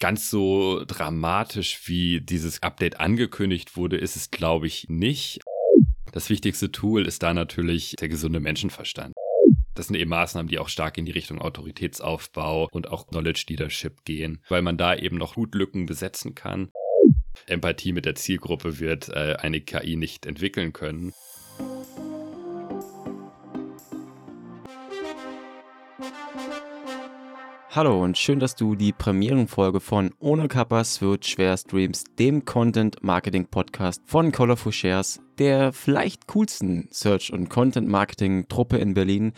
Ganz so dramatisch, wie dieses Update angekündigt wurde, ist es, glaube ich, nicht. Das wichtigste Tool ist da natürlich der gesunde Menschenverstand. Das sind eben Maßnahmen, die auch stark in die Richtung Autoritätsaufbau und auch Knowledge Leadership gehen, weil man da eben noch gut Lücken besetzen kann. Empathie mit der Zielgruppe wird äh, eine KI nicht entwickeln können. Hallo und schön, dass du die Premierenfolge von Ohne Kappas wird schwer streamst, dem Content Marketing Podcast von Colorful Shares, der vielleicht coolsten Search- und Content Marketing Truppe in Berlin.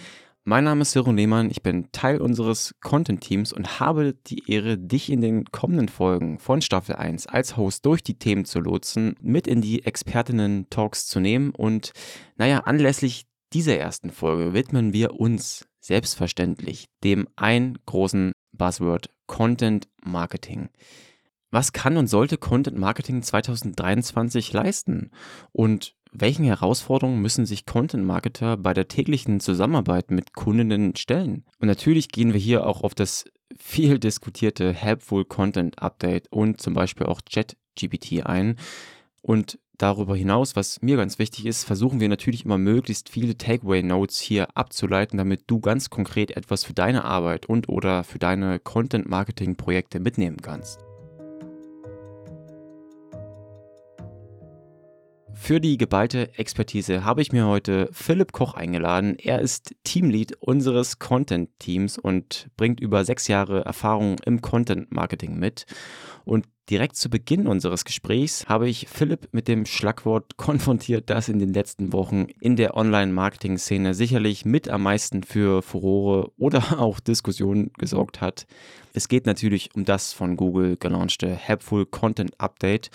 Mein Name ist Cyril Lehmann, ich bin Teil unseres Content-Teams und habe die Ehre, dich in den kommenden Folgen von Staffel 1 als Host durch die Themen zu lotsen, mit in die Expertinnen-Talks zu nehmen und, naja, anlässlich dieser ersten Folge widmen wir uns selbstverständlich dem ein großen Buzzword Content Marketing. Was kann und sollte Content Marketing 2023 leisten? Und welchen Herausforderungen müssen sich Content Marketer bei der täglichen Zusammenarbeit mit Kundinnen stellen? Und natürlich gehen wir hier auch auf das viel diskutierte Helpful Content Update und zum Beispiel auch ChatGPT ein. Und Darüber hinaus, was mir ganz wichtig ist, versuchen wir natürlich immer möglichst viele Takeaway-Notes hier abzuleiten, damit du ganz konkret etwas für deine Arbeit und oder für deine Content-Marketing-Projekte mitnehmen kannst. Für die geballte Expertise habe ich mir heute Philipp Koch eingeladen. Er ist Teamlead unseres Content-Teams und bringt über sechs Jahre Erfahrung im Content-Marketing mit. Und direkt zu Beginn unseres Gesprächs habe ich Philipp mit dem Schlagwort konfrontiert, das in den letzten Wochen in der Online-Marketing-Szene sicherlich mit am meisten für Furore oder auch Diskussionen gesorgt hat. Es geht natürlich um das von Google gelaunchte Helpful Content Update.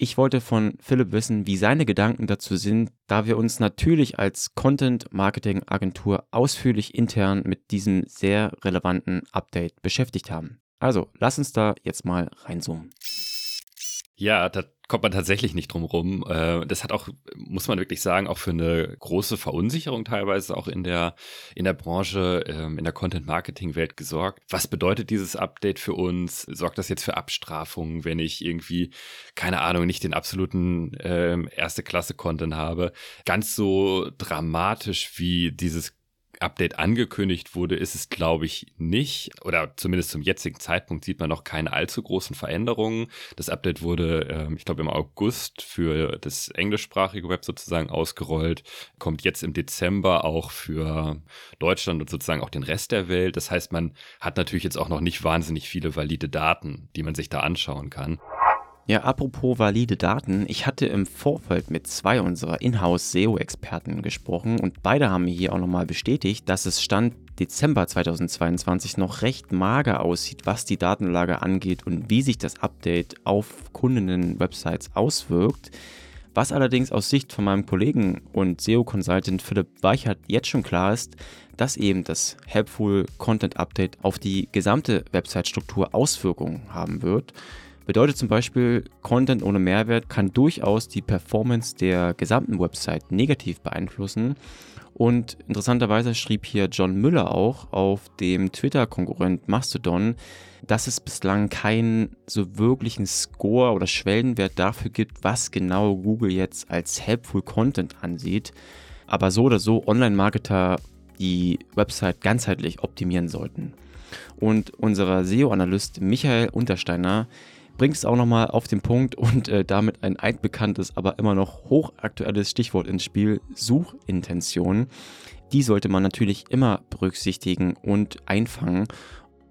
Ich wollte von Philipp wissen, wie seine Gedanken dazu sind, da wir uns natürlich als Content-Marketing-Agentur ausführlich intern mit diesem sehr relevanten Update beschäftigt haben. Also, lass uns da jetzt mal reinzoomen. Ja, da kommt man tatsächlich nicht drum rum. Äh, das hat auch, muss man wirklich sagen, auch für eine große Verunsicherung teilweise auch in der, in der Branche, ähm, in der Content-Marketing-Welt gesorgt. Was bedeutet dieses Update für uns? Sorgt das jetzt für Abstrafungen, wenn ich irgendwie, keine Ahnung, nicht den absoluten ähm, Erste-Klasse-Content habe? Ganz so dramatisch wie dieses Update angekündigt wurde, ist es, glaube ich, nicht. Oder zumindest zum jetzigen Zeitpunkt sieht man noch keine allzu großen Veränderungen. Das Update wurde, äh, ich glaube, im August für das englischsprachige Web sozusagen ausgerollt, kommt jetzt im Dezember auch für Deutschland und sozusagen auch den Rest der Welt. Das heißt, man hat natürlich jetzt auch noch nicht wahnsinnig viele valide Daten, die man sich da anschauen kann. Ja, apropos valide Daten, ich hatte im Vorfeld mit zwei unserer Inhouse-SEO-Experten gesprochen und beide haben mir hier auch nochmal bestätigt, dass es Stand Dezember 2022 noch recht mager aussieht, was die Datenlage angeht und wie sich das Update auf Kundinnen-Websites auswirkt. Was allerdings aus Sicht von meinem Kollegen und SEO-Consultant Philipp Weichert jetzt schon klar ist, dass eben das Helpful Content Update auf die gesamte Website-Struktur Auswirkungen haben wird. Bedeutet zum Beispiel, Content ohne Mehrwert kann durchaus die Performance der gesamten Website negativ beeinflussen. Und interessanterweise schrieb hier John Müller auch auf dem Twitter-Konkurrent Mastodon, dass es bislang keinen so wirklichen Score oder Schwellenwert dafür gibt, was genau Google jetzt als Helpful Content ansieht. Aber so oder so Online-Marketer die Website ganzheitlich optimieren sollten. Und unser SEO-Analyst Michael Untersteiner bringt es auch nochmal auf den Punkt und äh, damit ein altbekanntes, aber immer noch hochaktuelles Stichwort ins Spiel, Suchintention. Die sollte man natürlich immer berücksichtigen und einfangen.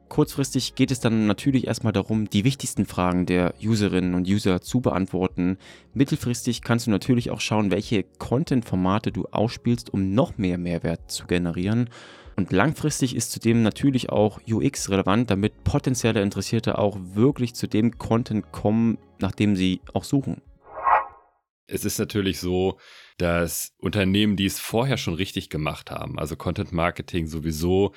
Kurzfristig geht es dann natürlich erstmal darum, die wichtigsten Fragen der Userinnen und User zu beantworten. Mittelfristig kannst du natürlich auch schauen, welche Content-Formate du ausspielst, um noch mehr Mehrwert zu generieren. Und langfristig ist zudem natürlich auch UX relevant, damit potenzielle Interessierte auch wirklich zu dem Content kommen, nach dem sie auch suchen. Es ist natürlich so, dass Unternehmen, die es vorher schon richtig gemacht haben, also Content Marketing sowieso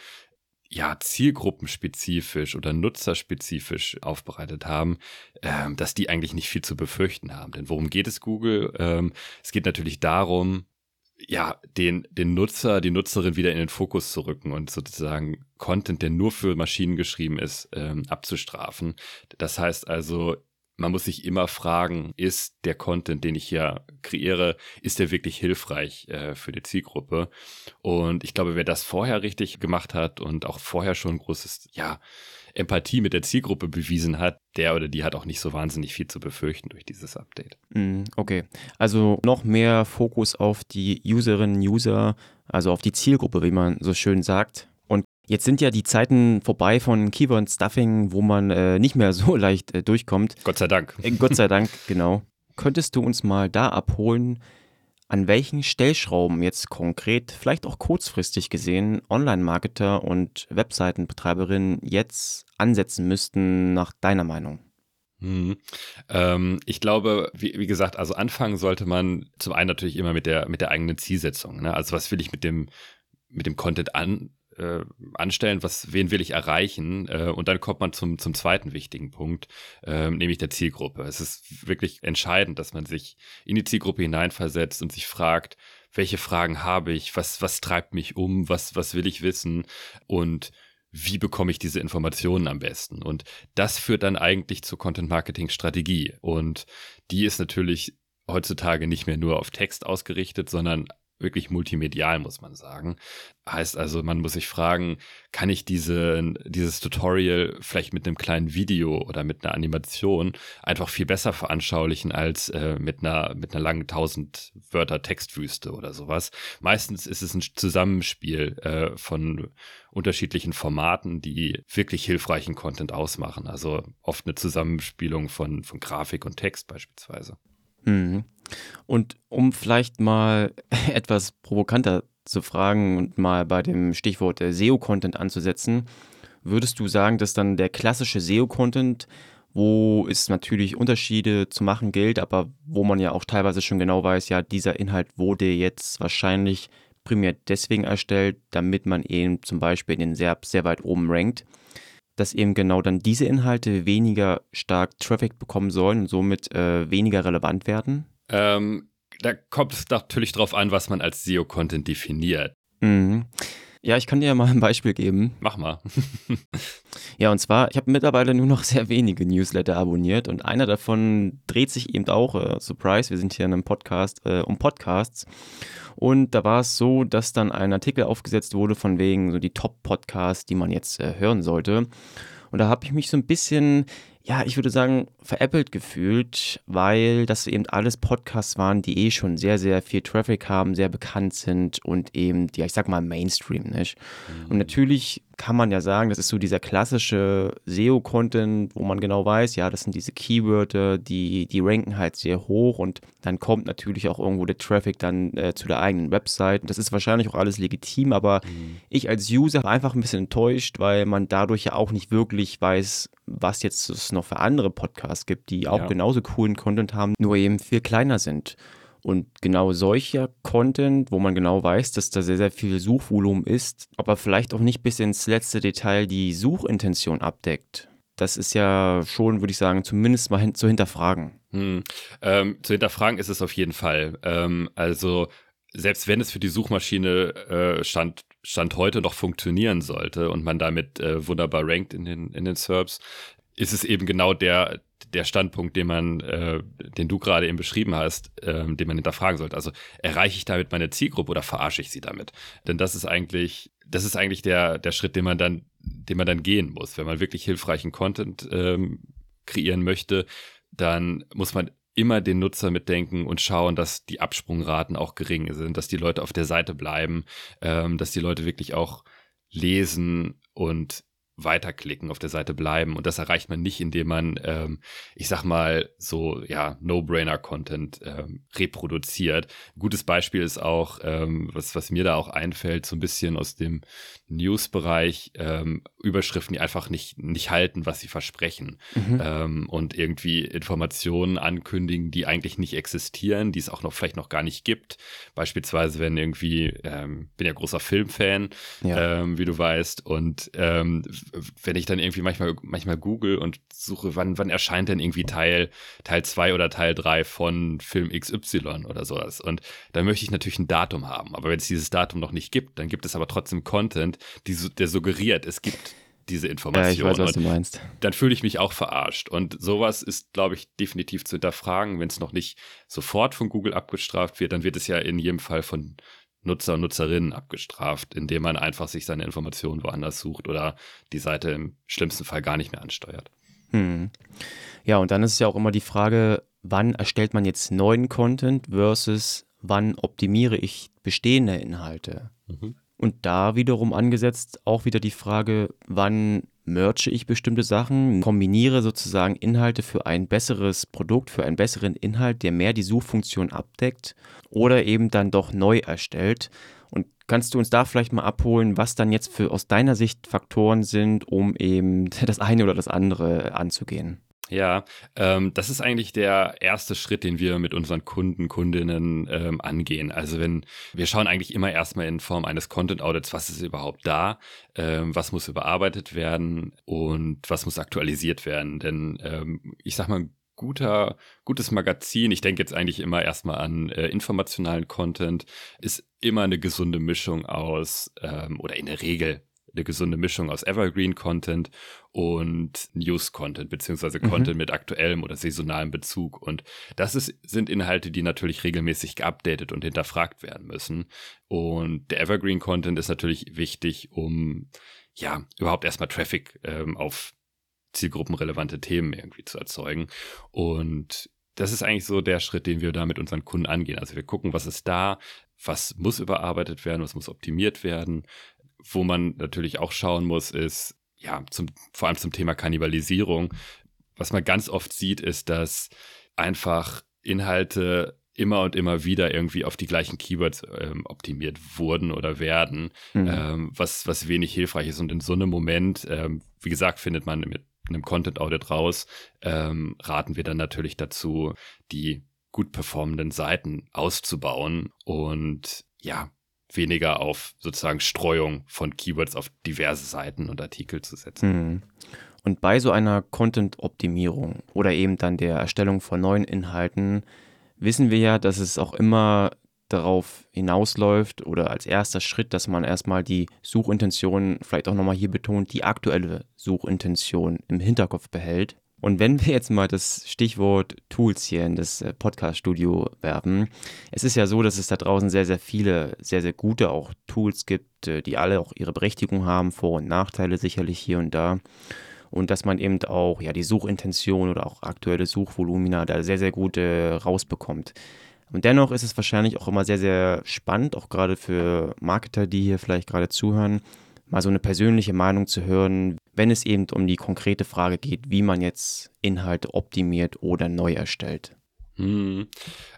ja, zielgruppenspezifisch oder nutzerspezifisch aufbereitet haben, ähm, dass die eigentlich nicht viel zu befürchten haben. Denn worum geht es Google? Ähm, es geht natürlich darum, ja, den, den Nutzer, die Nutzerin wieder in den Fokus zu rücken und sozusagen Content, der nur für Maschinen geschrieben ist, ähm, abzustrafen. Das heißt also, man muss sich immer fragen, ist der Content, den ich hier kreiere, ist der wirklich hilfreich äh, für die Zielgruppe? Und ich glaube, wer das vorher richtig gemacht hat und auch vorher schon großes, ja, Empathie mit der Zielgruppe bewiesen hat, der oder die hat auch nicht so wahnsinnig viel zu befürchten durch dieses Update. Mm, okay, also noch mehr Fokus auf die Userinnen, User, also auf die Zielgruppe, wie man so schön sagt. Jetzt sind ja die Zeiten vorbei von Keyword Stuffing, wo man äh, nicht mehr so leicht äh, durchkommt. Gott sei Dank. Äh, Gott sei Dank, genau. Könntest du uns mal da abholen, an welchen Stellschrauben jetzt konkret, vielleicht auch kurzfristig gesehen, Online-Marketer und Webseitenbetreiberinnen jetzt ansetzen müssten, nach deiner Meinung? Hm. Ähm, ich glaube, wie, wie, gesagt, also anfangen sollte man zum einen natürlich immer mit der, mit der eigenen Zielsetzung. Ne? Also was will ich mit dem, mit dem Content an, äh, anstellen, was, wen will ich erreichen? Äh, und dann kommt man zum, zum zweiten wichtigen Punkt, äh, nämlich der Zielgruppe. Es ist wirklich entscheidend, dass man sich in die Zielgruppe hineinversetzt und sich fragt, welche Fragen habe ich, was, was treibt mich um, was, was will ich wissen und wie bekomme ich diese Informationen am besten? Und das führt dann eigentlich zur Content-Marketing-Strategie. Und die ist natürlich heutzutage nicht mehr nur auf Text ausgerichtet, sondern wirklich multimedial, muss man sagen. Heißt also, man muss sich fragen, kann ich diese, dieses Tutorial vielleicht mit einem kleinen Video oder mit einer Animation einfach viel besser veranschaulichen als äh, mit einer, mit einer langen 1000 Wörter Textwüste oder sowas. Meistens ist es ein Zusammenspiel äh, von unterschiedlichen Formaten, die wirklich hilfreichen Content ausmachen. Also oft eine Zusammenspielung von, von Grafik und Text beispielsweise. Mhm. Und um vielleicht mal etwas provokanter zu fragen und mal bei dem Stichwort äh, SEO-Content anzusetzen, würdest du sagen, dass dann der klassische SEO-Content, wo es natürlich Unterschiede zu machen gilt, aber wo man ja auch teilweise schon genau weiß, ja, dieser Inhalt wurde jetzt wahrscheinlich primär deswegen erstellt, damit man eben zum Beispiel in den SERP sehr weit oben rankt, dass eben genau dann diese Inhalte weniger stark Traffic bekommen sollen und somit äh, weniger relevant werden? Ähm, da kommt es natürlich drauf an, was man als SEO-Content definiert. Mhm. Ja, ich kann dir ja mal ein Beispiel geben. Mach mal. ja, und zwar, ich habe mittlerweile nur noch sehr wenige Newsletter abonniert und einer davon dreht sich eben auch, äh, Surprise, wir sind hier in einem Podcast, äh, um Podcasts. Und da war es so, dass dann ein Artikel aufgesetzt wurde von wegen so die Top-Podcasts, die man jetzt äh, hören sollte. Und da habe ich mich so ein bisschen ja, ich würde sagen, veräppelt gefühlt, weil das eben alles Podcasts waren, die eh schon sehr, sehr viel Traffic haben, sehr bekannt sind und eben, ja, ich sag mal Mainstream, nicht? Mhm. Und natürlich kann man ja sagen, das ist so dieser klassische SEO-Content, wo man genau weiß, ja, das sind diese Keywörter, die, die ranken halt sehr hoch und dann kommt natürlich auch irgendwo der Traffic dann äh, zu der eigenen Website. Das ist wahrscheinlich auch alles legitim, aber mhm. ich als User war einfach ein bisschen enttäuscht, weil man dadurch ja auch nicht wirklich weiß, was jetzt es noch für andere Podcasts gibt, die auch ja. genauso coolen Content haben, nur eben viel kleiner sind. Und genau solcher Content, wo man genau weiß, dass da sehr, sehr viel Suchvolumen ist, aber vielleicht auch nicht bis ins letzte Detail die Suchintention abdeckt. Das ist ja schon, würde ich sagen, zumindest mal hin zu hinterfragen. Hm. Ähm, zu hinterfragen ist es auf jeden Fall. Ähm, also selbst wenn es für die Suchmaschine äh, stand, stand heute noch funktionieren sollte und man damit äh, wunderbar rankt in den, in den SERPs, ist es eben genau der, der Standpunkt, den man, äh, den du gerade eben beschrieben hast, äh, den man hinterfragen sollte. Also erreiche ich damit meine Zielgruppe oder verarsche ich sie damit? Denn das ist eigentlich, das ist eigentlich der, der Schritt, den man dann, den man dann gehen muss. Wenn man wirklich hilfreichen Content ähm, kreieren möchte, dann muss man immer den Nutzer mitdenken und schauen, dass die Absprungraten auch gering sind, dass die Leute auf der Seite bleiben, ähm, dass die Leute wirklich auch lesen und weiterklicken, auf der Seite bleiben. Und das erreicht man nicht, indem man, ähm, ich sag mal, so, ja, No-Brainer-Content ähm, reproduziert. Ein gutes Beispiel ist auch, ähm, was, was mir da auch einfällt, so ein bisschen aus dem News-Bereich, ähm, Überschriften, die einfach nicht, nicht halten, was sie versprechen. Mhm. Ähm, und irgendwie Informationen ankündigen, die eigentlich nicht existieren, die es auch noch vielleicht noch gar nicht gibt. Beispielsweise, wenn irgendwie, ähm, bin ja großer Filmfan, ja. ähm, wie du weißt, und ähm, wenn ich dann irgendwie manchmal, manchmal google und suche, wann, wann erscheint denn irgendwie Teil, Teil 2 oder Teil 3 von Film XY oder sowas. Und dann möchte ich natürlich ein Datum haben. Aber wenn es dieses Datum noch nicht gibt, dann gibt es aber trotzdem Content, die, der suggeriert, es gibt diese Information. Ja, ich weiß, was du meinst. Dann fühle ich mich auch verarscht. Und sowas ist, glaube ich, definitiv zu hinterfragen. Wenn es noch nicht sofort von Google abgestraft wird, dann wird es ja in jedem Fall von Nutzer und Nutzerinnen abgestraft, indem man einfach sich seine Informationen woanders sucht oder die Seite im schlimmsten Fall gar nicht mehr ansteuert. Hm. Ja, und dann ist es ja auch immer die Frage, wann erstellt man jetzt neuen Content versus wann optimiere ich bestehende Inhalte. Mhm. Und da wiederum angesetzt auch wieder die Frage, wann merge ich bestimmte Sachen, kombiniere sozusagen Inhalte für ein besseres Produkt, für einen besseren Inhalt, der mehr die Suchfunktion abdeckt oder eben dann doch neu erstellt. Und kannst du uns da vielleicht mal abholen, was dann jetzt für aus deiner Sicht Faktoren sind, um eben das eine oder das andere anzugehen? Ja, ähm, das ist eigentlich der erste Schritt, den wir mit unseren Kunden, Kundinnen ähm, angehen. Also wenn wir schauen eigentlich immer erstmal in Form eines Content Audits, was ist überhaupt da, ähm, was muss überarbeitet werden und was muss aktualisiert werden. Denn ähm, ich sag mal, guter, gutes Magazin, ich denke jetzt eigentlich immer erstmal an äh, informationalen Content, ist immer eine gesunde Mischung aus, ähm, oder in der Regel eine gesunde Mischung aus Evergreen-Content und News-Content, beziehungsweise mhm. Content mit aktuellem oder saisonalem Bezug. Und das ist, sind Inhalte, die natürlich regelmäßig geupdatet und hinterfragt werden müssen. Und der Evergreen-Content ist natürlich wichtig, um ja überhaupt erstmal Traffic ähm, auf zielgruppenrelevante Themen irgendwie zu erzeugen. Und das ist eigentlich so der Schritt, den wir da mit unseren Kunden angehen. Also wir gucken, was ist da, was muss überarbeitet werden, was muss optimiert werden, wo man natürlich auch schauen muss, ist, ja, zum, vor allem zum Thema Kannibalisierung. Was man ganz oft sieht, ist, dass einfach Inhalte immer und immer wieder irgendwie auf die gleichen Keywords ähm, optimiert wurden oder werden, mhm. ähm, was, was wenig hilfreich ist. Und in so einem Moment, ähm, wie gesagt, findet man mit einem Content Audit raus, ähm, raten wir dann natürlich dazu, die gut performenden Seiten auszubauen und ja, weniger auf sozusagen Streuung von Keywords auf diverse Seiten und Artikel zu setzen. Mhm. Und bei so einer Content-Optimierung oder eben dann der Erstellung von neuen Inhalten wissen wir ja, dass es auch immer darauf hinausläuft oder als erster Schritt, dass man erstmal die Suchintention, vielleicht auch nochmal hier betont, die aktuelle Suchintention im Hinterkopf behält und wenn wir jetzt mal das Stichwort Tools hier in das äh, Podcast-Studio werben, es ist ja so, dass es da draußen sehr, sehr viele, sehr, sehr gute auch Tools gibt, äh, die alle auch ihre Berechtigung haben, Vor- und Nachteile sicherlich hier und da. Und dass man eben auch ja, die Suchintention oder auch aktuelle Suchvolumina da sehr, sehr gut äh, rausbekommt. Und dennoch ist es wahrscheinlich auch immer sehr, sehr spannend, auch gerade für Marketer, die hier vielleicht gerade zuhören, mal so eine persönliche Meinung zu hören, wenn es eben um die konkrete Frage geht, wie man jetzt Inhalte optimiert oder neu erstellt. Hm.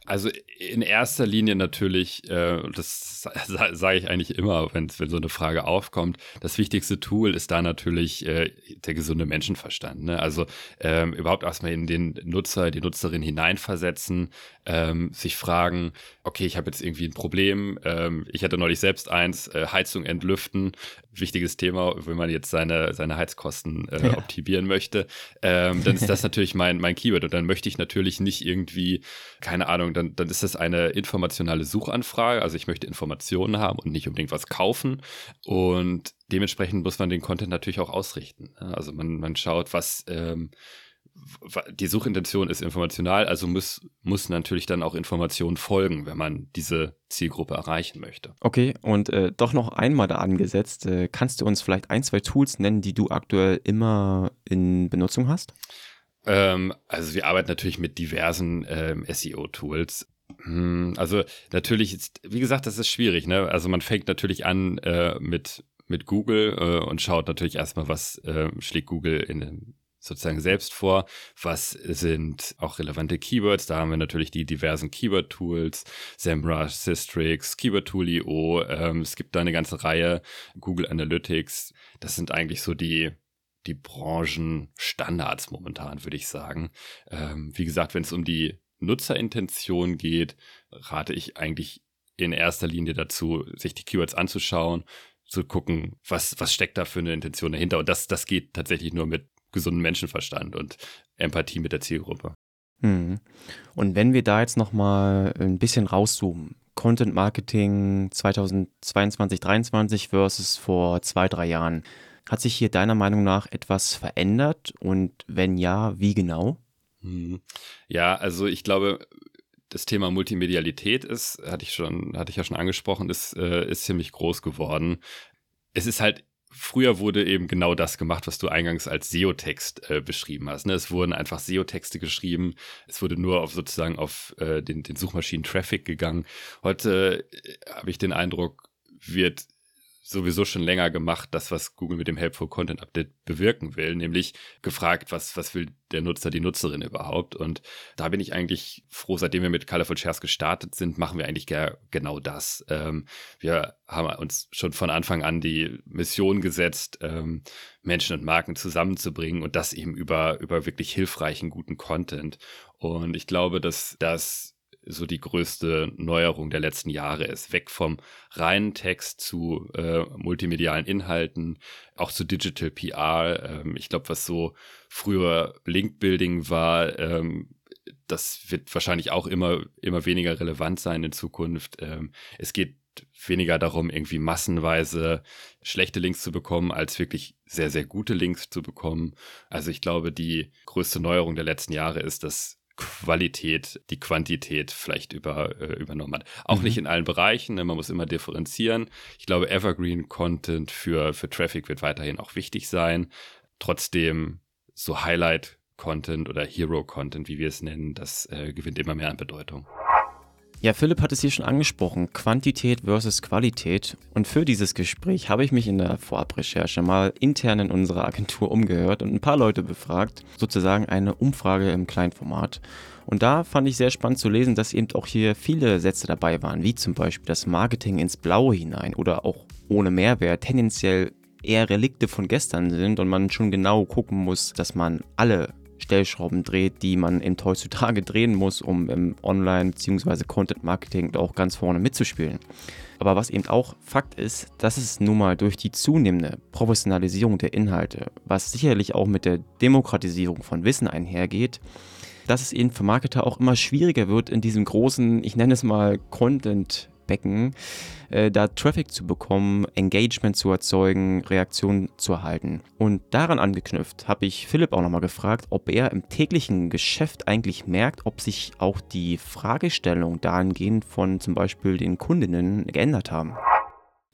Also in erster Linie natürlich, äh, das sage ich eigentlich immer, wenn, wenn so eine Frage aufkommt, das wichtigste Tool ist da natürlich äh, der gesunde Menschenverstand. Ne? Also ähm, überhaupt erstmal in den Nutzer, die Nutzerin hineinversetzen, ähm, sich fragen, okay, ich habe jetzt irgendwie ein Problem, ähm, ich hatte neulich selbst eins, äh, Heizung entlüften, wichtiges Thema, wenn man jetzt seine, seine Heizkosten äh, ja. optimieren möchte, ähm, dann ist das natürlich mein, mein Keyword und dann möchte ich natürlich nicht irgendwie, keine Ahnung, dann, dann ist das eine informationale Suchanfrage, also ich möchte Informationen haben und nicht unbedingt was kaufen und dementsprechend muss man den Content natürlich auch ausrichten. Also man, man schaut, was ähm, die Suchintention ist informational, also muss, muss natürlich dann auch Informationen folgen, wenn man diese Zielgruppe erreichen möchte. Okay, und äh, doch noch einmal da angesetzt, äh, kannst du uns vielleicht ein, zwei Tools nennen, die du aktuell immer in Benutzung hast? Ähm, also wir arbeiten natürlich mit diversen ähm, SEO-Tools. Hm, also natürlich, ist, wie gesagt, das ist schwierig. Ne? Also man fängt natürlich an äh, mit mit Google äh, und schaut natürlich erstmal, was äh, schlägt Google in sozusagen selbst vor. Was sind auch relevante Keywords? Da haben wir natürlich die diversen Keyword-Tools, SEMrush, Systrix, Keyword-Tool.io. Ähm, es gibt da eine ganze Reihe, Google Analytics. Das sind eigentlich so die die Branchenstandards momentan, würde ich sagen. Ähm, wie gesagt, wenn es um die Nutzerintention geht, rate ich eigentlich in erster Linie dazu, sich die Keywords anzuschauen, zu gucken, was, was steckt da für eine Intention dahinter. Und das, das geht tatsächlich nur mit gesundem Menschenverstand und Empathie mit der Zielgruppe. Hm. Und wenn wir da jetzt nochmal ein bisschen rauszoomen, Content Marketing 2022, 2023 versus vor zwei, drei Jahren. Hat sich hier deiner Meinung nach etwas verändert und wenn ja, wie genau? Hm. Ja, also ich glaube, das Thema Multimedialität ist, hatte ich schon, hatte ich ja schon angesprochen, ist, äh, ist ziemlich groß geworden. Es ist halt früher wurde eben genau das gemacht, was du eingangs als SEO-Text äh, beschrieben hast. Ne? Es wurden einfach SEO-Texte geschrieben. Es wurde nur auf sozusagen auf äh, den, den Suchmaschinen-Traffic gegangen. Heute äh, habe ich den Eindruck, wird sowieso schon länger gemacht, das, was Google mit dem Helpful Content Update bewirken will, nämlich gefragt, was, was will der Nutzer, die Nutzerin überhaupt. Und da bin ich eigentlich froh, seitdem wir mit Colorful Shares gestartet sind, machen wir eigentlich genau das. Ähm, wir haben uns schon von Anfang an die Mission gesetzt, ähm, Menschen und Marken zusammenzubringen und das eben über, über wirklich hilfreichen, guten Content. Und ich glaube, dass das so die größte Neuerung der letzten Jahre ist. Weg vom reinen Text zu äh, multimedialen Inhalten, auch zu Digital PR. Ähm, ich glaube, was so früher Link-Building war, ähm, das wird wahrscheinlich auch immer, immer weniger relevant sein in Zukunft. Ähm, es geht weniger darum, irgendwie massenweise schlechte Links zu bekommen, als wirklich sehr, sehr gute Links zu bekommen. Also ich glaube, die größte Neuerung der letzten Jahre ist, dass Qualität die Quantität vielleicht über, äh, übernommen hat. Auch mhm. nicht in allen Bereichen, ne? man muss immer differenzieren. Ich glaube, Evergreen Content für, für Traffic wird weiterhin auch wichtig sein. Trotzdem so Highlight Content oder Hero Content, wie wir es nennen, das äh, gewinnt immer mehr an Bedeutung. Ja, Philipp hat es hier schon angesprochen, Quantität versus Qualität. Und für dieses Gespräch habe ich mich in der Vorabrecherche mal intern in unserer Agentur umgehört und ein paar Leute befragt, sozusagen eine Umfrage im Kleinformat. Und da fand ich sehr spannend zu lesen, dass eben auch hier viele Sätze dabei waren, wie zum Beispiel das Marketing ins Blaue hinein oder auch ohne Mehrwert tendenziell eher Relikte von gestern sind und man schon genau gucken muss, dass man alle Stellschrauben dreht, die man eben heutzutage drehen muss, um im Online- bzw. Content-Marketing auch ganz vorne mitzuspielen. Aber was eben auch Fakt ist, dass es nun mal durch die zunehmende Professionalisierung der Inhalte, was sicherlich auch mit der Demokratisierung von Wissen einhergeht, dass es eben für Marketer auch immer schwieriger wird, in diesem großen, ich nenne es mal Content Becken, äh, da Traffic zu bekommen, Engagement zu erzeugen, Reaktionen zu erhalten. Und daran angeknüpft habe ich Philipp auch nochmal gefragt, ob er im täglichen Geschäft eigentlich merkt, ob sich auch die Fragestellung dahingehend von zum Beispiel den Kundinnen geändert haben.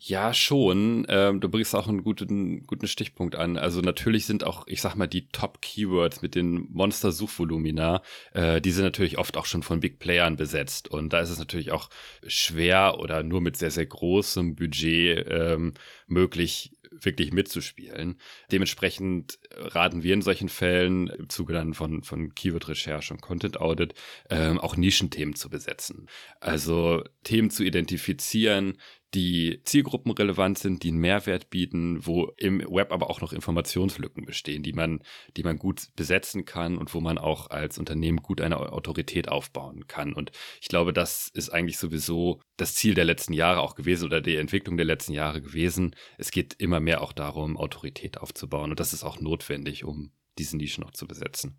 Ja, schon. Ähm, du bringst auch einen guten, guten Stichpunkt an. Also natürlich sind auch, ich sag mal, die Top-Keywords mit den Monster-Suchvolumina, äh, die sind natürlich oft auch schon von Big Playern besetzt. Und da ist es natürlich auch schwer oder nur mit sehr, sehr großem Budget ähm, möglich, wirklich mitzuspielen. Dementsprechend raten wir in solchen Fällen im Zuge dann von, von Keyword-Recherche und Content-Audit ähm, auch Nischenthemen zu besetzen. Also Themen zu identifizieren, die zielgruppenrelevant sind, die einen Mehrwert bieten, wo im Web aber auch noch Informationslücken bestehen, die man, die man gut besetzen kann und wo man auch als Unternehmen gut eine Autorität aufbauen kann. Und ich glaube, das ist eigentlich sowieso das Ziel der letzten Jahre auch gewesen oder die Entwicklung der letzten Jahre gewesen. Es geht immer mehr auch darum, Autorität aufzubauen. Und das ist auch notwendig, um diese Nischen auch zu besetzen.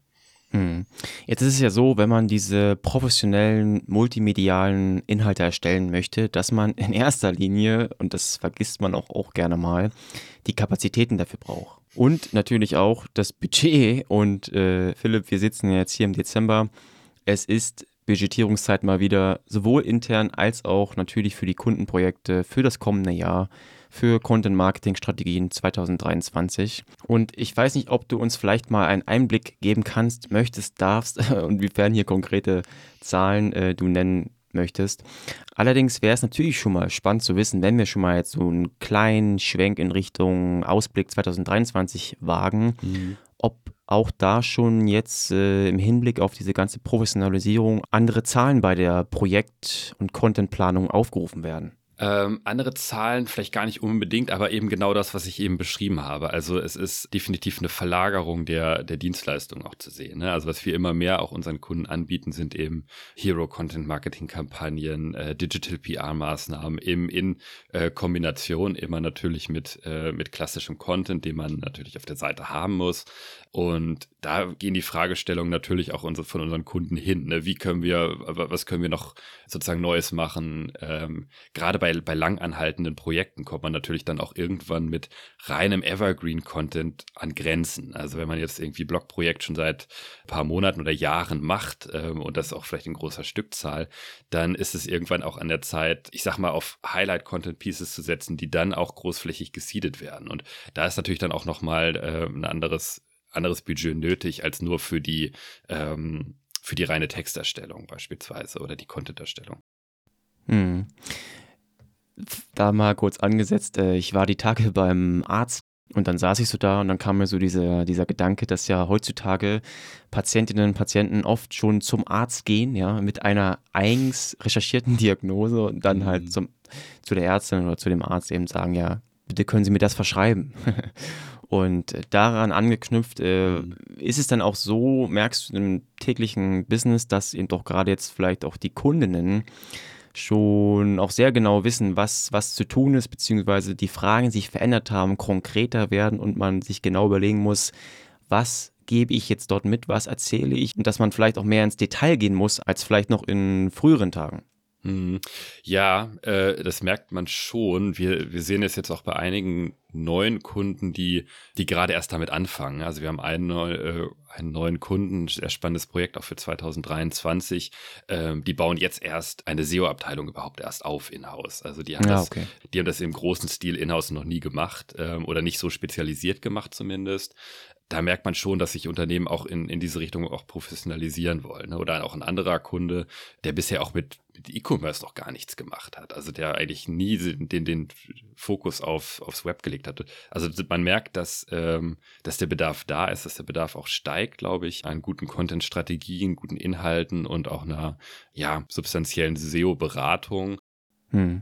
Hm. Jetzt ist es ja so, wenn man diese professionellen, multimedialen Inhalte erstellen möchte, dass man in erster Linie, und das vergisst man auch, auch gerne mal, die Kapazitäten dafür braucht. Und natürlich auch das Budget. Und äh, Philipp, wir sitzen jetzt hier im Dezember. Es ist Budgetierungszeit mal wieder, sowohl intern als auch natürlich für die Kundenprojekte für das kommende Jahr für Content-Marketing-Strategien 2023. Und ich weiß nicht, ob du uns vielleicht mal einen Einblick geben kannst, möchtest, darfst und inwiefern hier konkrete Zahlen äh, du nennen möchtest. Allerdings wäre es natürlich schon mal spannend zu wissen, wenn wir schon mal jetzt so einen kleinen Schwenk in Richtung Ausblick 2023 wagen, mhm. ob auch da schon jetzt äh, im Hinblick auf diese ganze Professionalisierung andere Zahlen bei der Projekt- und Contentplanung aufgerufen werden. Ähm, andere Zahlen vielleicht gar nicht unbedingt, aber eben genau das, was ich eben beschrieben habe. Also es ist definitiv eine Verlagerung der, der Dienstleistung auch zu sehen. Ne? Also was wir immer mehr auch unseren Kunden anbieten, sind eben Hero-Content-Marketing-Kampagnen, äh, Digital-PR-Maßnahmen, eben in äh, Kombination immer natürlich mit, äh, mit klassischem Content, den man natürlich auf der Seite haben muss. Und da gehen die Fragestellungen natürlich auch unser, von unseren Kunden hin. Ne? Wie können wir, was können wir noch sozusagen Neues machen? Ähm, Gerade bei, bei langanhaltenden Projekten kommt man natürlich dann auch irgendwann mit reinem Evergreen-Content an Grenzen. Also wenn man jetzt irgendwie Blogprojekt schon seit ein paar Monaten oder Jahren macht ähm, und das auch vielleicht in großer Stückzahl, dann ist es irgendwann auch an der Zeit, ich sag mal, auf Highlight-Content-Pieces zu setzen, die dann auch großflächig gesiedet werden. Und da ist natürlich dann auch nochmal äh, ein anderes anderes Budget nötig als nur für die, ähm, für die reine Texterstellung beispielsweise oder die Content-Erstellung. Hm. Da mal kurz angesetzt, äh, ich war die Tage beim Arzt und dann saß ich so da und dann kam mir so dieser, dieser Gedanke, dass ja heutzutage Patientinnen und Patienten oft schon zum Arzt gehen, ja, mit einer eigens recherchierten Diagnose und dann halt mhm. zum, zu der Ärztin oder zu dem Arzt eben sagen, ja, bitte können Sie mir das verschreiben. Und daran angeknüpft äh, mhm. ist es dann auch so, merkst du im täglichen Business, dass eben doch gerade jetzt vielleicht auch die Kundinnen schon auch sehr genau wissen, was, was zu tun ist, beziehungsweise die Fragen sich verändert haben, konkreter werden und man sich genau überlegen muss, was gebe ich jetzt dort mit, was erzähle ich und dass man vielleicht auch mehr ins Detail gehen muss als vielleicht noch in früheren Tagen. Hm. Ja, äh, das merkt man schon. Wir, wir sehen es jetzt auch bei einigen neuen Kunden, die, die gerade erst damit anfangen. Also wir haben einen, neu, äh, einen neuen Kunden, sehr spannendes Projekt auch für 2023. Ähm, die bauen jetzt erst eine SEO-Abteilung überhaupt erst auf in-house. Also die haben, ja, das, okay. die haben das im großen Stil in-house noch nie gemacht ähm, oder nicht so spezialisiert gemacht zumindest da merkt man schon, dass sich Unternehmen auch in, in diese Richtung auch professionalisieren wollen. Ne? Oder auch ein anderer Kunde, der bisher auch mit, mit E-Commerce noch gar nichts gemacht hat. Also der eigentlich nie den, den Fokus auf, aufs Web gelegt hatte. Also man merkt, dass, ähm, dass der Bedarf da ist, dass der Bedarf auch steigt, glaube ich, an guten Content-Strategien, guten Inhalten und auch einer ja, substanziellen SEO-Beratung. Hm.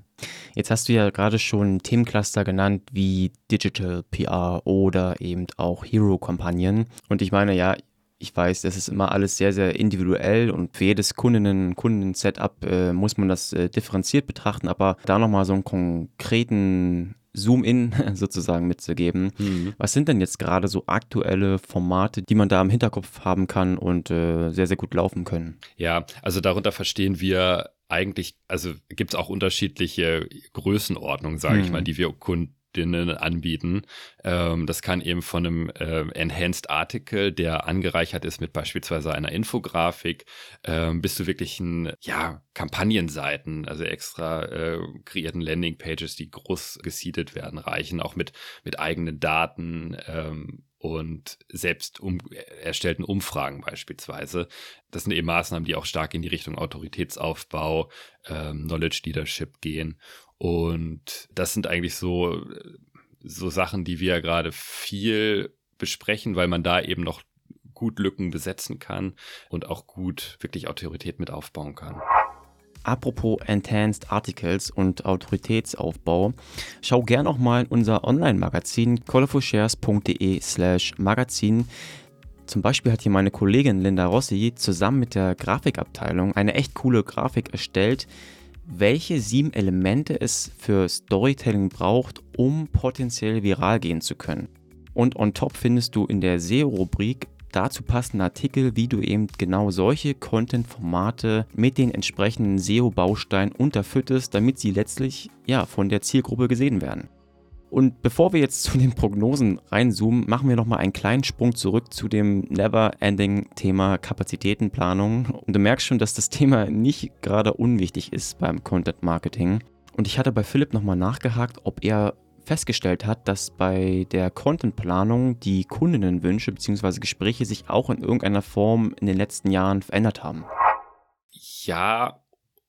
Jetzt hast du ja gerade schon Themencluster genannt wie Digital PR oder eben auch Hero-Kampagnen. Und ich meine, ja, ich weiß, das ist immer alles sehr, sehr individuell und für jedes Kundinnen- Kunden-Setup äh, muss man das äh, differenziert betrachten, aber da nochmal so einen konkreten Zoom-In sozusagen mitzugeben. Mhm. Was sind denn jetzt gerade so aktuelle Formate, die man da im Hinterkopf haben kann und äh, sehr, sehr gut laufen können? Ja, also darunter verstehen wir eigentlich, also gibt es auch unterschiedliche Größenordnungen, sage hm. ich mal, die wir Kundinnen anbieten. Ähm, das kann eben von einem äh, Enhanced Article, der angereichert ist mit beispielsweise einer Infografik, ähm, bis zu wirklichen, ja, Kampagnenseiten, also extra äh, kreierten Landingpages, die groß gesiedet werden, reichen, auch mit, mit eigenen Daten, ähm, und selbst um, erstellten Umfragen beispielsweise. Das sind eben Maßnahmen, die auch stark in die Richtung Autoritätsaufbau, ähm, Knowledge Leadership gehen. Und das sind eigentlich so, so Sachen, die wir gerade viel besprechen, weil man da eben noch gut Lücken besetzen kann und auch gut wirklich Autorität mit aufbauen kann. Apropos Enhanced Articles und Autoritätsaufbau, schau gern auch mal in unser Online-Magazin colorfulshares.de slash magazin. Zum Beispiel hat hier meine Kollegin Linda Rossi zusammen mit der Grafikabteilung eine echt coole Grafik erstellt, welche sieben Elemente es für Storytelling braucht, um potenziell viral gehen zu können. Und on top findest du in der SEO-Rubrik dazu passenden Artikel, wie du eben genau solche Content-Formate mit den entsprechenden SEO-Bausteinen unterfütterst, damit sie letztlich ja von der Zielgruppe gesehen werden. Und bevor wir jetzt zu den Prognosen reinzoomen, machen wir nochmal einen kleinen Sprung zurück zu dem Never-Ending-Thema Kapazitätenplanung. Und du merkst schon, dass das Thema nicht gerade unwichtig ist beim Content Marketing. Und ich hatte bei Philipp nochmal nachgehakt, ob er festgestellt hat, dass bei der Contentplanung die Kundinnenwünsche bzw. Gespräche sich auch in irgendeiner Form in den letzten Jahren verändert haben. Ja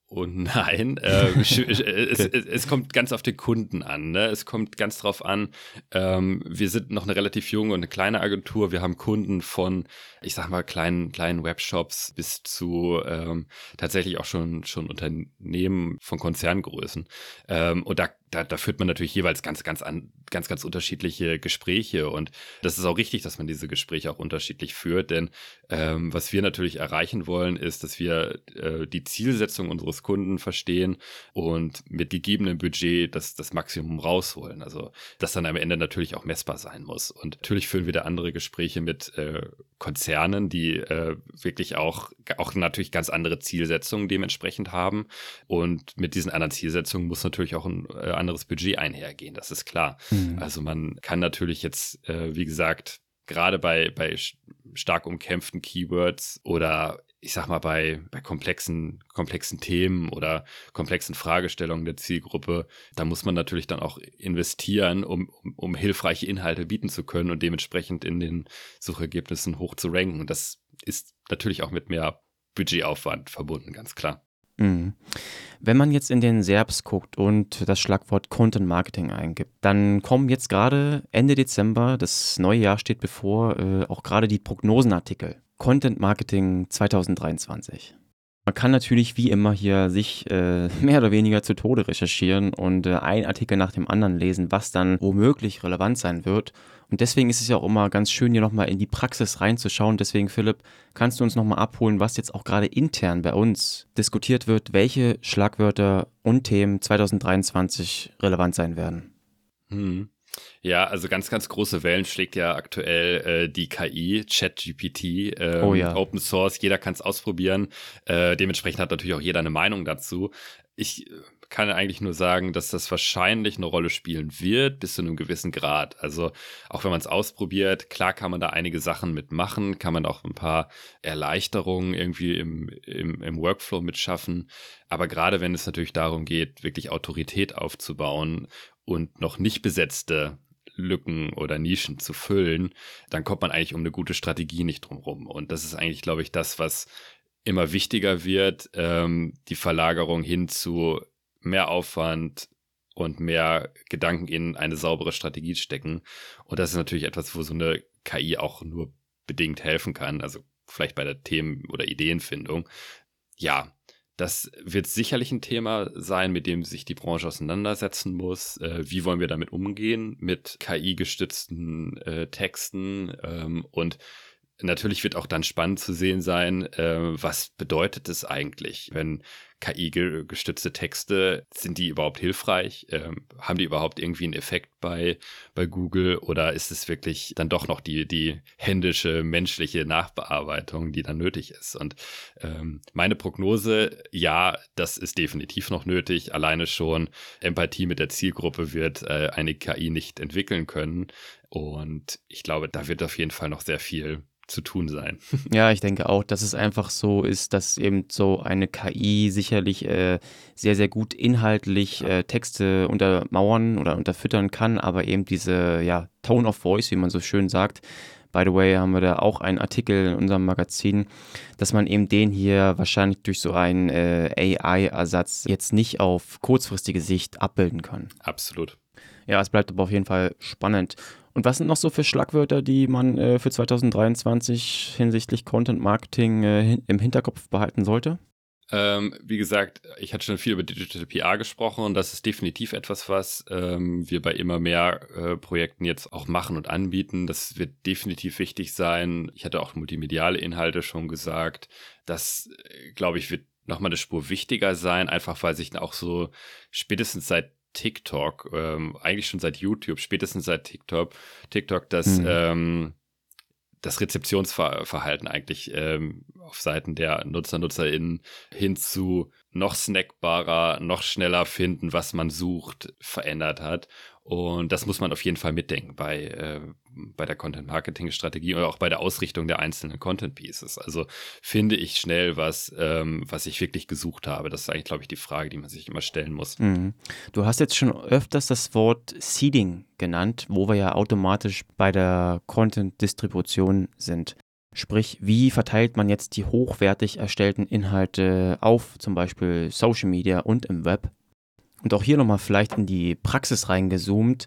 und nein. Äh, es, es, es, kommt ganz auf den Kunden an. Ne? Es kommt ganz drauf an. Ähm, wir sind noch eine relativ junge und eine kleine Agentur. Wir haben Kunden von, ich sag mal, kleinen, kleinen Webshops bis zu ähm, tatsächlich auch schon, schon Unternehmen von Konzerngrößen. Ähm, und da da, da führt man natürlich jeweils ganz, ganz, an, ganz, ganz unterschiedliche Gespräche. Und das ist auch richtig, dass man diese Gespräche auch unterschiedlich führt. Denn ähm, was wir natürlich erreichen wollen, ist, dass wir äh, die Zielsetzung unseres Kunden verstehen und mit gegebenem Budget das, das Maximum rausholen. Also das dann am Ende natürlich auch messbar sein muss. Und natürlich führen wir da andere Gespräche mit äh, Konzernen, die äh, wirklich auch, auch natürlich ganz andere Zielsetzungen dementsprechend haben. Und mit diesen anderen Zielsetzungen muss natürlich auch ein äh, anderes Budget einhergehen, das ist klar. Mhm. Also man kann natürlich jetzt, äh, wie gesagt, gerade bei, bei stark umkämpften Keywords oder ich sag mal, bei, bei komplexen, komplexen Themen oder komplexen Fragestellungen der Zielgruppe, da muss man natürlich dann auch investieren, um, um, um hilfreiche Inhalte bieten zu können und dementsprechend in den Suchergebnissen hoch zu ranken. Und das ist natürlich auch mit mehr Budgetaufwand verbunden, ganz klar. Mhm. Wenn man jetzt in den SERPs guckt und das Schlagwort Content Marketing eingibt, dann kommen jetzt gerade Ende Dezember, das neue Jahr steht bevor, äh, auch gerade die Prognosenartikel. Content Marketing 2023. Man kann natürlich wie immer hier sich äh, mehr oder weniger zu Tode recherchieren und äh, ein Artikel nach dem anderen lesen, was dann womöglich relevant sein wird. Und deswegen ist es ja auch immer ganz schön, hier nochmal in die Praxis reinzuschauen. Deswegen, Philipp, kannst du uns nochmal abholen, was jetzt auch gerade intern bei uns diskutiert wird, welche Schlagwörter und Themen 2023 relevant sein werden? Hm. Ja, also ganz, ganz große Wellen schlägt ja aktuell äh, die KI, ChatGPT, ähm, oh ja. Open Source, jeder kann es ausprobieren. Äh, dementsprechend hat natürlich auch jeder eine Meinung dazu. Ich äh, kann eigentlich nur sagen, dass das wahrscheinlich eine Rolle spielen wird, bis zu einem gewissen Grad. Also auch wenn man es ausprobiert, klar kann man da einige Sachen mitmachen, kann man auch ein paar Erleichterungen irgendwie im, im, im Workflow mitschaffen. Aber gerade wenn es natürlich darum geht, wirklich Autorität aufzubauen und noch nicht besetzte Lücken oder Nischen zu füllen, dann kommt man eigentlich um eine gute Strategie nicht drum rum. Und das ist eigentlich, glaube ich, das, was immer wichtiger wird, ähm, die Verlagerung hin zu mehr Aufwand und mehr Gedanken in eine saubere Strategie stecken. Und das ist natürlich etwas, wo so eine KI auch nur bedingt helfen kann. Also vielleicht bei der Themen- oder Ideenfindung. Ja, das wird sicherlich ein Thema sein, mit dem sich die Branche auseinandersetzen muss. Äh, wie wollen wir damit umgehen mit KI-gestützten äh, Texten? Ähm, und natürlich wird auch dann spannend zu sehen sein, äh, was bedeutet es eigentlich, wenn KI-gestützte Texte, sind die überhaupt hilfreich? Ähm, haben die überhaupt irgendwie einen Effekt bei, bei Google oder ist es wirklich dann doch noch die, die händische, menschliche Nachbearbeitung, die dann nötig ist? Und ähm, meine Prognose, ja, das ist definitiv noch nötig. Alleine schon Empathie mit der Zielgruppe wird äh, eine KI nicht entwickeln können. Und ich glaube, da wird auf jeden Fall noch sehr viel zu tun sein. Ja, ich denke auch, dass es einfach so ist, dass eben so eine KI sicherlich äh, sehr, sehr gut inhaltlich äh, Texte untermauern oder unterfüttern kann, aber eben diese ja, Tone of Voice, wie man so schön sagt, By the way, haben wir da auch einen Artikel in unserem Magazin, dass man eben den hier wahrscheinlich durch so einen äh, AI-Ersatz jetzt nicht auf kurzfristige Sicht abbilden kann. Absolut. Ja, es bleibt aber auf jeden Fall spannend. Und was sind noch so für Schlagwörter, die man äh, für 2023 hinsichtlich Content Marketing äh, im Hinterkopf behalten sollte? Ähm, wie gesagt, ich hatte schon viel über Digital PR gesprochen und das ist definitiv etwas, was ähm, wir bei immer mehr äh, Projekten jetzt auch machen und anbieten. Das wird definitiv wichtig sein. Ich hatte auch multimediale Inhalte schon gesagt. Das, äh, glaube ich, wird nochmal eine Spur wichtiger sein, einfach weil sich auch so spätestens seit TikTok, ähm, eigentlich schon seit YouTube, spätestens seit TikTok, TikTok das, mhm. ähm, das Rezeptionsverhalten eigentlich ähm, auf Seiten der Nutzer, NutzerInnen hin zu noch snackbarer, noch schneller finden, was man sucht, verändert hat. Und das muss man auf jeden Fall mitdenken bei, äh, bei der Content-Marketing-Strategie oder auch bei der Ausrichtung der einzelnen Content-Pieces. Also finde ich schnell was, ähm, was ich wirklich gesucht habe. Das ist eigentlich, glaube ich, die Frage, die man sich immer stellen muss. Mhm. Du hast jetzt schon öfters das Wort Seeding genannt, wo wir ja automatisch bei der Content-Distribution sind. Sprich, wie verteilt man jetzt die hochwertig erstellten Inhalte auf zum Beispiel Social Media und im Web? Und auch hier nochmal vielleicht in die Praxis reingezoomt,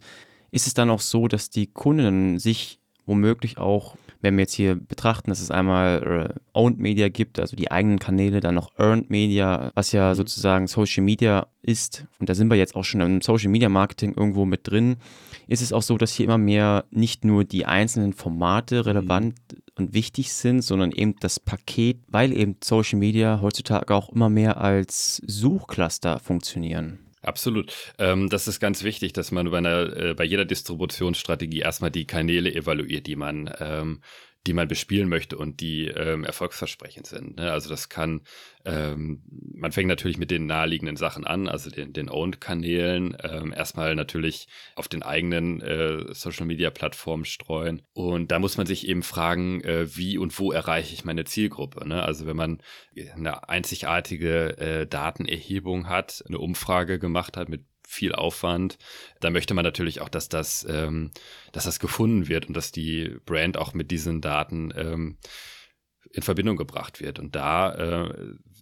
ist es dann auch so, dass die Kunden sich womöglich auch, wenn wir jetzt hier betrachten, dass es einmal äh, Owned Media gibt, also die eigenen Kanäle, dann noch Earned Media, was ja mhm. sozusagen Social Media ist, und da sind wir jetzt auch schon im Social Media Marketing irgendwo mit drin, ist es auch so, dass hier immer mehr nicht nur die einzelnen Formate relevant mhm. und wichtig sind, sondern eben das Paket, weil eben Social Media heutzutage auch immer mehr als Suchcluster funktionieren. Absolut. Ähm, das ist ganz wichtig, dass man bei, einer, äh, bei jeder Distributionsstrategie erstmal die Kanäle evaluiert, die man ähm, die man bespielen möchte und die ähm, erfolgsversprechend sind. Ne? Also das kann, ähm, man fängt natürlich mit den naheliegenden Sachen an, also den, den Owned-Kanälen, ähm, erstmal natürlich auf den eigenen äh, Social-Media-Plattformen streuen. Und da muss man sich eben fragen, äh, wie und wo erreiche ich meine Zielgruppe. Ne? Also wenn man eine einzigartige äh, Datenerhebung hat, eine Umfrage gemacht hat mit viel Aufwand. Da möchte man natürlich auch, dass das, ähm, dass das gefunden wird und dass die Brand auch mit diesen Daten ähm, in Verbindung gebracht wird. Und da äh,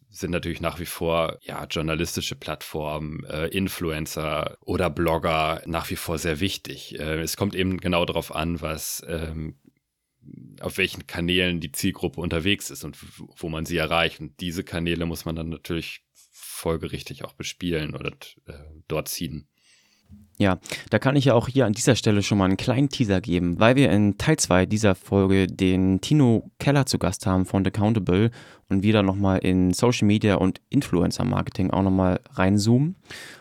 sind natürlich nach wie vor ja journalistische Plattformen, äh, Influencer oder Blogger nach wie vor sehr wichtig. Äh, es kommt eben genau darauf an, was ähm, auf welchen Kanälen die Zielgruppe unterwegs ist und wo man sie erreicht. Und diese Kanäle muss man dann natürlich folgerichtig auch bespielen oder äh, dort ziehen. Ja, da kann ich ja auch hier an dieser Stelle schon mal einen kleinen Teaser geben, weil wir in Teil 2 dieser Folge den Tino Keller zu Gast haben von The Countable und wieder nochmal in Social Media und Influencer Marketing auch nochmal reinzoomen.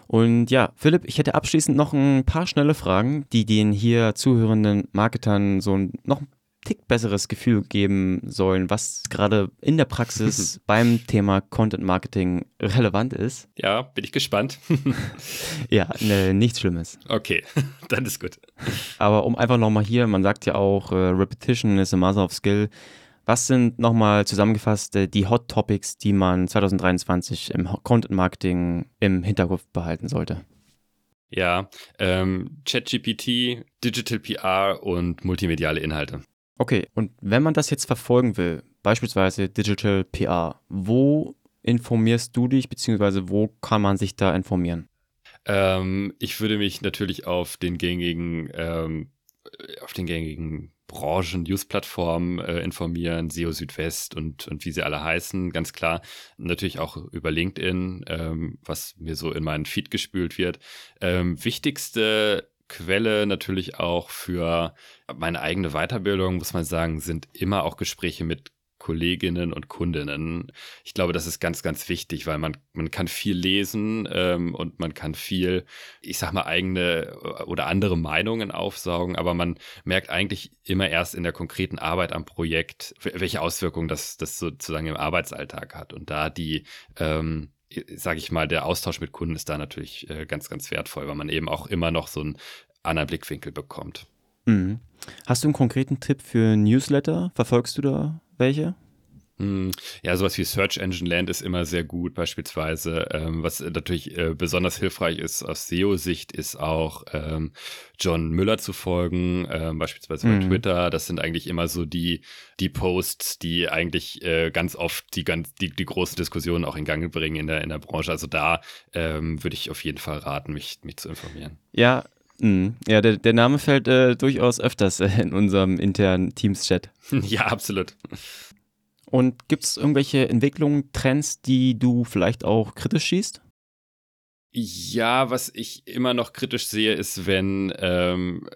Und ja, Philipp, ich hätte abschließend noch ein paar schnelle Fragen, die den hier zuhörenden Marketern so noch ein Tick besseres Gefühl geben sollen, was gerade in der Praxis beim Thema Content Marketing relevant ist. Ja, bin ich gespannt. ja, ne, nichts Schlimmes. Okay, dann ist gut. Aber um einfach nochmal hier, man sagt ja auch, äh, Repetition is a mother of skill. Was sind nochmal zusammengefasst äh, die Hot Topics, die man 2023 im Content Marketing im Hinterkopf behalten sollte? Ja, ähm, ChatGPT, Digital PR und multimediale Inhalte. Okay, und wenn man das jetzt verfolgen will, beispielsweise Digital PR, wo informierst du dich, beziehungsweise wo kann man sich da informieren? Ähm, ich würde mich natürlich auf den gängigen, ähm, auf den gängigen Branchen-News-Plattformen äh, informieren, SEO Südwest und, und wie sie alle heißen, ganz klar. Natürlich auch über LinkedIn, ähm, was mir so in meinen Feed gespült wird. Ähm, wichtigste Quelle natürlich auch für meine eigene Weiterbildung, muss man sagen, sind immer auch Gespräche mit Kolleginnen und Kundinnen. Ich glaube, das ist ganz, ganz wichtig, weil man, man kann viel lesen ähm, und man kann viel, ich sag mal, eigene oder andere Meinungen aufsaugen, aber man merkt eigentlich immer erst in der konkreten Arbeit am Projekt, welche Auswirkungen das, das sozusagen im Arbeitsalltag hat. Und da die ähm, sage ich mal, der Austausch mit Kunden ist da natürlich äh, ganz, ganz wertvoll, weil man eben auch immer noch so einen anderen Blickwinkel bekommt. Mhm. Hast du einen konkreten Tipp für Newsletter? Verfolgst du da welche? Hm, ja, sowas wie Search Engine Land ist immer sehr gut, beispielsweise. Ähm, was natürlich äh, besonders hilfreich ist aus SEO-Sicht, ist auch ähm, John Müller zu folgen, ähm, beispielsweise mhm. bei Twitter. Das sind eigentlich immer so die, die Posts, die eigentlich äh, ganz oft die, ganz, die, die großen Diskussionen auch in Gang bringen in der, in der Branche. Also da ähm, würde ich auf jeden Fall raten, mich, mich zu informieren. Ja, Mhm. Ja, der, der Name fällt äh, durchaus öfters äh, in unserem internen Teams-Chat. Ja, absolut. Und gibt es irgendwelche Entwicklungen, Trends, die du vielleicht auch kritisch siehst? Ja, was ich immer noch kritisch sehe, ist, wenn ähm,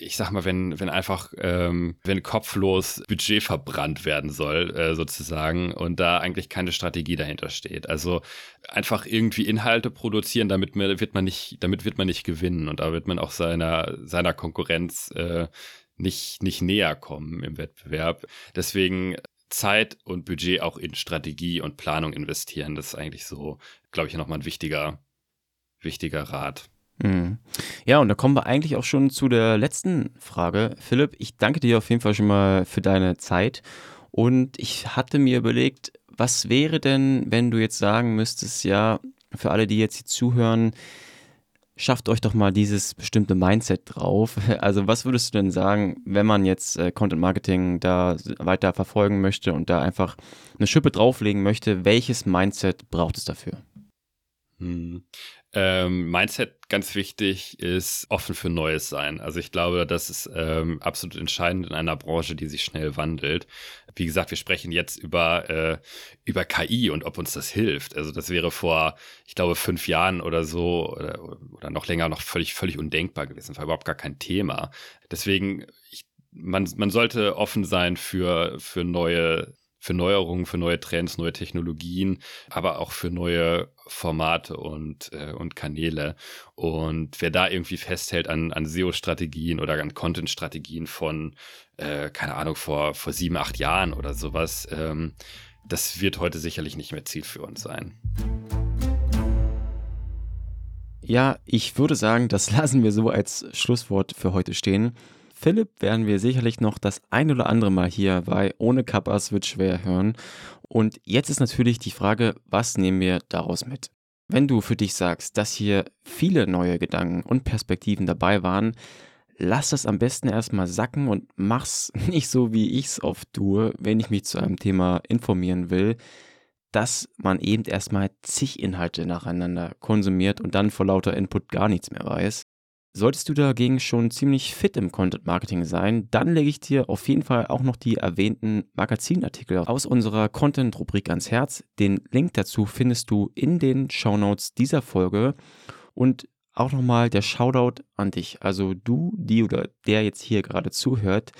ich sag mal, wenn, wenn einfach, ähm, wenn kopflos Budget verbrannt werden soll, äh, sozusagen, und da eigentlich keine Strategie dahinter steht. Also einfach irgendwie Inhalte produzieren, damit wird man nicht, damit wird man nicht gewinnen und da wird man auch seiner, seiner Konkurrenz äh, nicht, nicht näher kommen im Wettbewerb. Deswegen Zeit und Budget auch in Strategie und Planung investieren. Das ist eigentlich so, glaube ich, nochmal ein wichtiger, wichtiger Rat. Mhm. Ja, und da kommen wir eigentlich auch schon zu der letzten Frage. Philipp, ich danke dir auf jeden Fall schon mal für deine Zeit. Und ich hatte mir überlegt, was wäre denn, wenn du jetzt sagen müsstest, ja, für alle, die jetzt hier zuhören, schafft euch doch mal dieses bestimmte Mindset drauf. Also was würdest du denn sagen, wenn man jetzt äh, Content Marketing da weiter verfolgen möchte und da einfach eine Schippe drauflegen möchte, welches Mindset braucht es dafür? Hm. Ähm, Mindset ganz wichtig ist offen für Neues sein. Also ich glaube, das ist ähm, absolut entscheidend in einer Branche, die sich schnell wandelt. Wie gesagt, wir sprechen jetzt über, äh, über KI und ob uns das hilft. Also das wäre vor, ich glaube, fünf Jahren oder so oder, oder noch länger noch völlig, völlig undenkbar gewesen. War überhaupt gar kein Thema. Deswegen, ich, man, man sollte offen sein für, für neue für Neuerungen, für neue Trends, neue Technologien, aber auch für neue Formate und, äh, und Kanäle. Und wer da irgendwie festhält an, an SEO-Strategien oder an Content-Strategien von, äh, keine Ahnung, vor, vor sieben, acht Jahren oder sowas, ähm, das wird heute sicherlich nicht mehr zielführend sein. Ja, ich würde sagen, das lassen wir so als Schlusswort für heute stehen. Philipp werden wir sicherlich noch das ein oder andere Mal hier bei Ohne Kappas wird schwer hören. Und jetzt ist natürlich die Frage, was nehmen wir daraus mit? Wenn du für dich sagst, dass hier viele neue Gedanken und Perspektiven dabei waren, lass das am besten erstmal sacken und mach's nicht so, wie ich's oft tue, wenn ich mich zu einem Thema informieren will, dass man eben erstmal zig Inhalte nacheinander konsumiert und dann vor lauter Input gar nichts mehr weiß. Solltest du dagegen schon ziemlich fit im Content Marketing sein, dann lege ich dir auf jeden Fall auch noch die erwähnten Magazinartikel aus unserer Content-Rubrik ans Herz. Den Link dazu findest du in den Shownotes dieser Folge und auch nochmal der Shoutout an dich. Also du, die oder der jetzt hier gerade zuhört,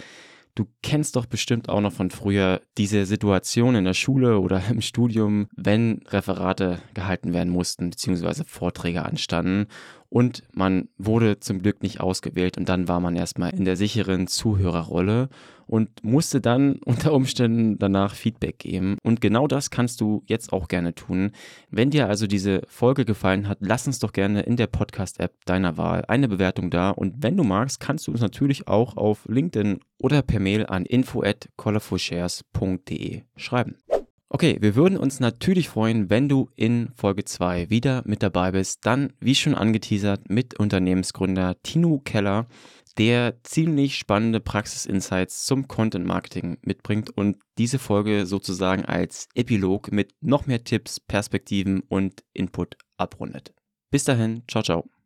Du kennst doch bestimmt auch noch von früher diese Situation in der Schule oder im Studium, wenn Referate gehalten werden mussten, beziehungsweise Vorträge anstanden und man wurde zum Glück nicht ausgewählt und dann war man erstmal in der sicheren Zuhörerrolle und musste dann unter Umständen danach Feedback geben. Und genau das kannst du jetzt auch gerne tun. Wenn dir also diese Folge gefallen hat, lass uns doch gerne in der Podcast-App deiner Wahl eine Bewertung da. Und wenn du magst, kannst du uns natürlich auch auf LinkedIn oder per Mail an info at colorfulshares.de schreiben. Okay, wir würden uns natürlich freuen, wenn du in Folge 2 wieder mit dabei bist. Dann, wie schon angeteasert, mit Unternehmensgründer Tino Keller, der ziemlich spannende Praxisinsights zum Content Marketing mitbringt und diese Folge sozusagen als Epilog mit noch mehr Tipps, Perspektiven und Input abrundet. Bis dahin, ciao, ciao.